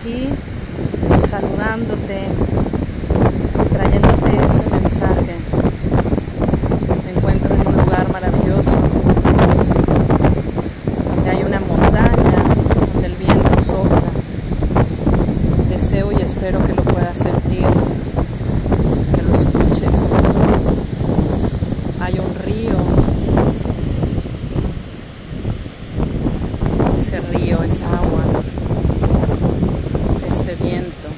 aquí saludándote, trayéndote este mensaje. Me encuentro en un lugar maravilloso, donde hay una montaña, donde el viento sopla. Deseo y espero que lo puedas sentir, que lo escuches. Hay un río. Ese río es agua este viento.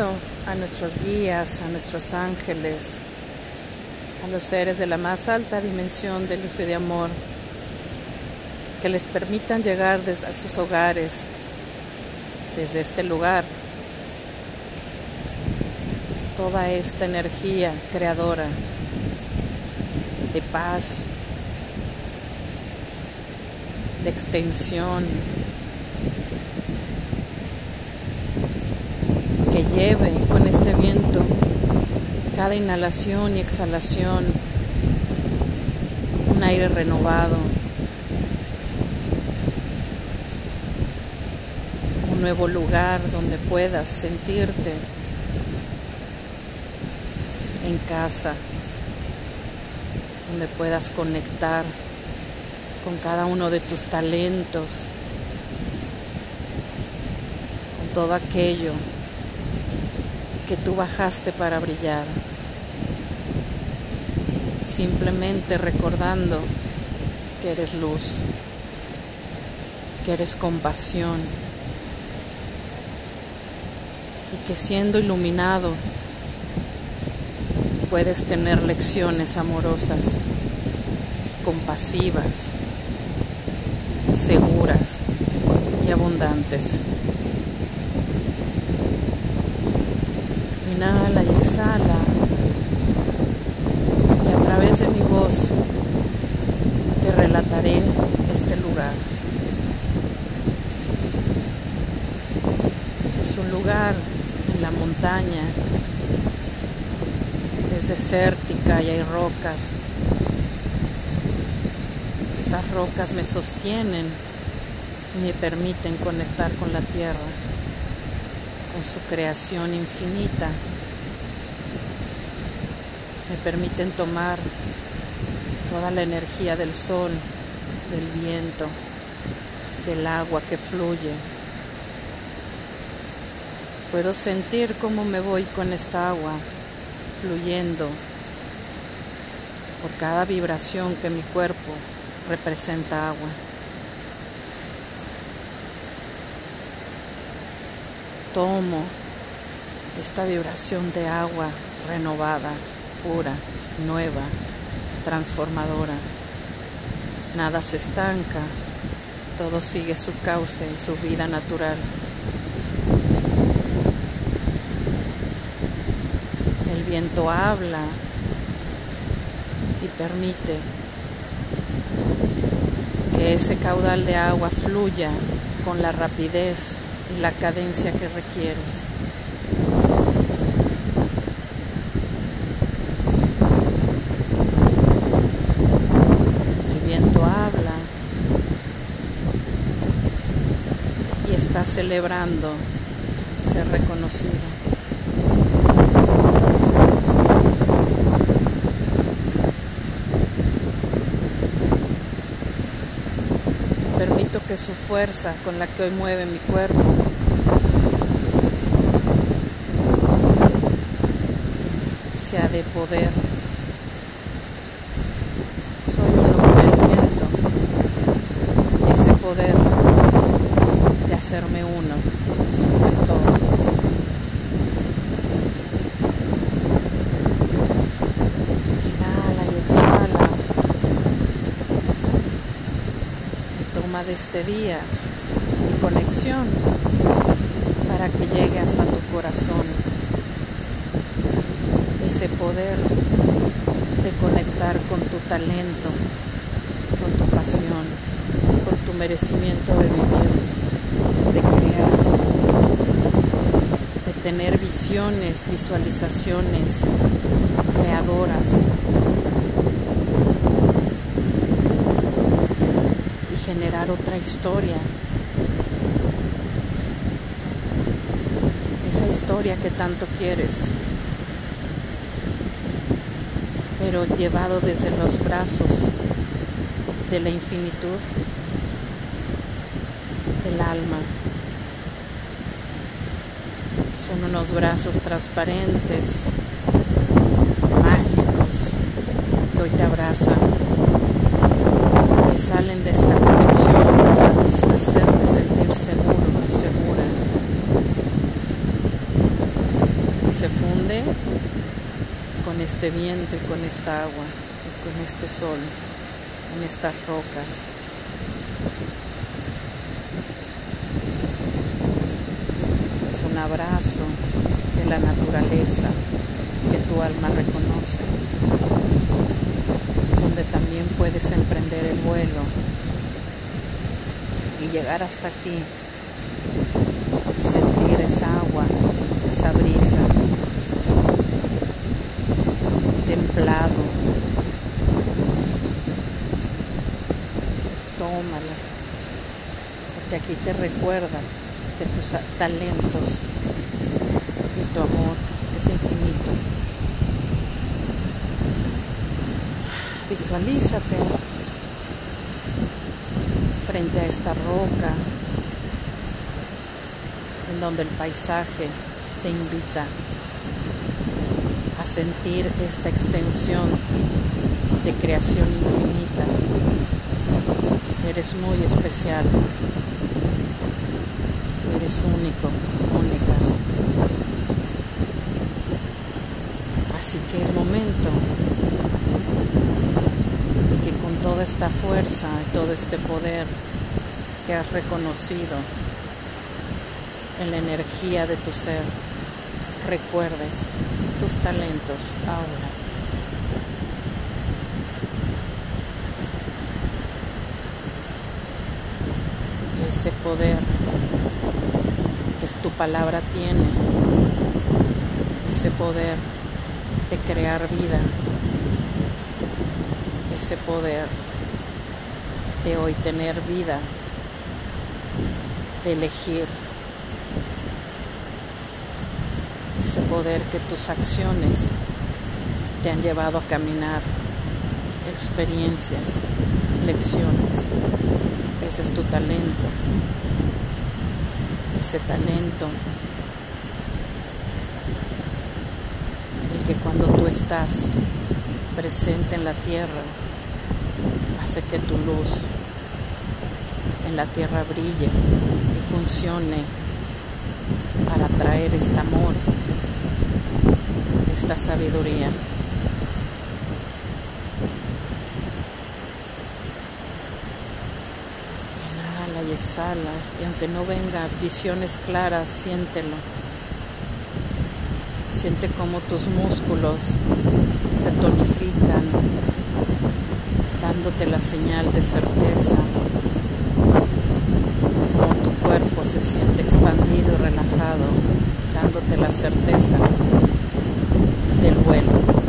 A nuestros guías, a nuestros ángeles, a los seres de la más alta dimensión de luz y de amor, que les permitan llegar a sus hogares, desde este lugar, toda esta energía creadora de paz, de extensión, que lleve con este viento cada inhalación y exhalación un aire renovado, un nuevo lugar donde puedas sentirte en casa, donde puedas conectar con cada uno de tus talentos, con todo aquello que tú bajaste para brillar. Simplemente recordando que eres luz, que eres compasión y que siendo iluminado puedes tener lecciones amorosas, compasivas, seguras y abundantes. Inhala y exhala. Y a través de mi voz te relataré este lugar. Es un lugar en la montaña. Es desértica y hay rocas estas rocas me sostienen y me permiten conectar con la tierra, con su creación infinita. Me permiten tomar toda la energía del sol, del viento, del agua que fluye. Puedo sentir cómo me voy con esta agua fluyendo por cada vibración que mi cuerpo representa agua. Tomo esta vibración de agua renovada, pura, nueva, transformadora. Nada se estanca, todo sigue su cauce y su vida natural. El viento habla y permite que ese caudal de agua fluya con la rapidez y la cadencia que requieres. El viento habla y está celebrando ser reconocido. que su fuerza con la que hoy mueve mi cuerpo sea de poder. Soy uno con el ese poder de hacerme uno con todo. Inhala y exhala. Toma de este día mi conexión para que llegue hasta tu corazón ese poder de conectar con tu talento, con tu pasión, con tu merecimiento de vivir, de crear, de tener visiones, visualizaciones creadoras contar otra historia. Esa historia que tanto quieres, pero llevado desde los brazos de la infinitud del alma. Son unos brazos transparentes, mágicos, que hoy te abrazan, que salen de esta conexión para hacerte sentir seguro, segura. Y se funde con este viento y con esta agua y con este sol en estas rocas. un abrazo de la naturaleza que tu alma reconoce, donde también puedes emprender el vuelo y llegar hasta aquí, sentir esa agua, esa brisa, templado. Tómala, porque aquí te recuerda de tus talentos tu amor es infinito. Visualízate frente a esta roca en donde el paisaje te invita a sentir esta extensión de creación infinita. Eres muy especial es único, Así que es momento de que con toda esta fuerza y todo este poder que has reconocido en la energía de tu ser, recuerdes tus talentos ahora. ese poder tu palabra tiene ese poder de crear vida, ese poder de hoy tener vida, de elegir, ese poder que tus acciones te han llevado a caminar, experiencias, lecciones, ese es tu talento. Ese talento, el que cuando tú estás presente en la tierra, hace que tu luz en la tierra brille y funcione para traer este amor, esta sabiduría. y exhala. Y aunque no venga visiones claras, siéntelo. Siente como tus músculos se tonifican, dándote la señal de certeza. Como tu cuerpo se siente expandido y relajado, dándote la certeza del vuelo.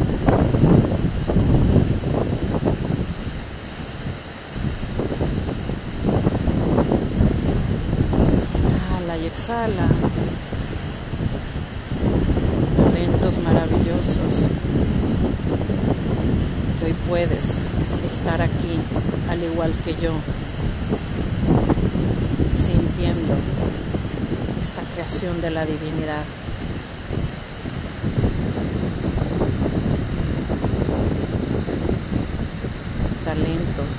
exhala. Talentos maravillosos que hoy puedes estar aquí al igual que yo, sintiendo esta creación de la divinidad. Talentos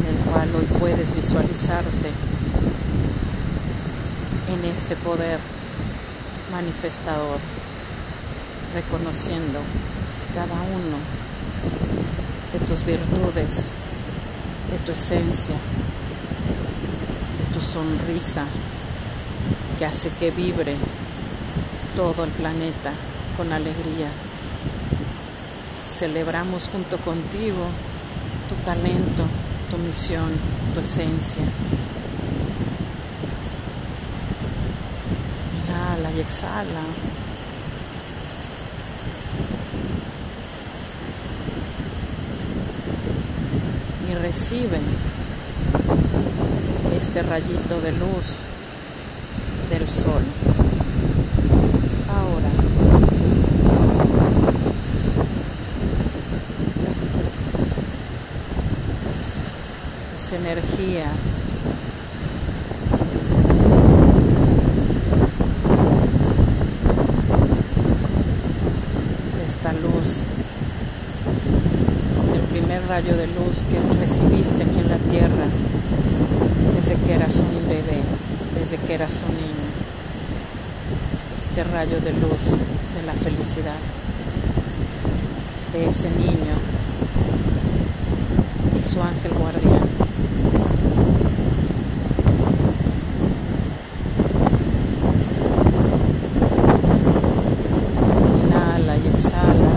en el cual hoy puedes visualizarte en este poder manifestador, reconociendo cada uno de tus virtudes, de tu esencia, de tu sonrisa, que hace que vibre todo el planeta con alegría. Celebramos junto contigo tu talento, tu misión, tu esencia. y exhala. Y recibe este rayito de luz del sol. Ahora. Esa energía esta luz, el primer rayo de luz que recibiste aquí en la tierra desde que eras un bebé, desde que eras un niño. Este rayo de luz de la felicidad de ese niño y su ángel guardián. Inhala y exhala.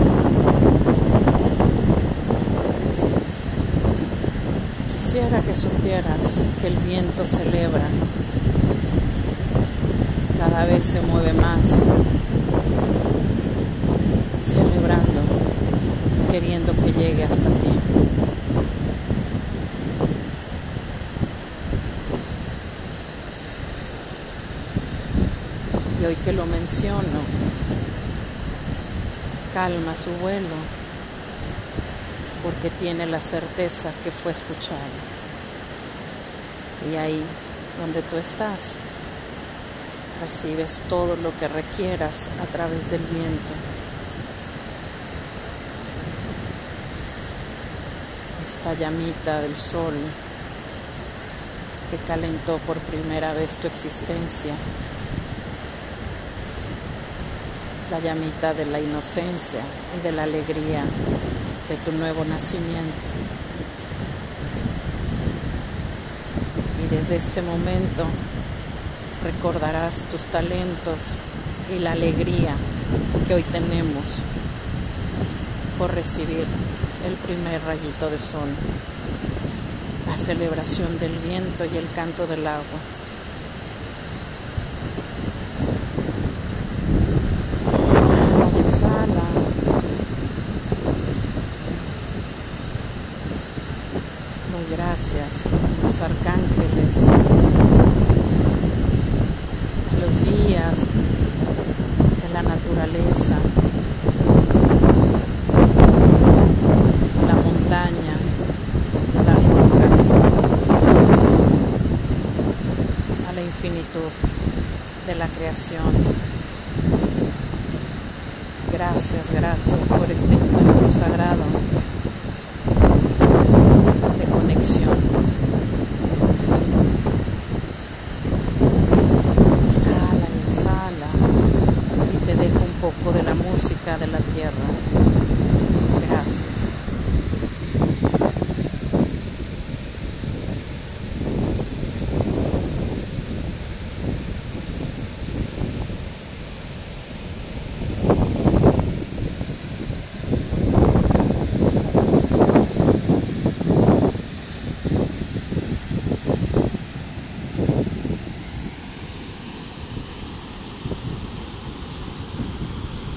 Quisiera que el viento celebra, cada vez se mueve más, celebrando, queriendo que llegue hasta ti. Y hoy que lo menciono, calma su vuelo porque tiene la certeza que fue escuchado. Y ahí donde tú estás, recibes todo lo que requieras a través del viento. Esta llamita del sol que calentó por primera vez tu existencia. Es la llamita de la inocencia y de la alegría de tu nuevo nacimiento. Desde este momento recordarás tus talentos y la alegría que hoy tenemos por recibir el primer rayito de sol, la celebración del viento y el canto del agua. Muy gracias los arcángeles, los guías de la naturaleza, la montaña, las rocas, a la infinitud de la creación. Gracias, gracias por este encuentro sagrado de conexión.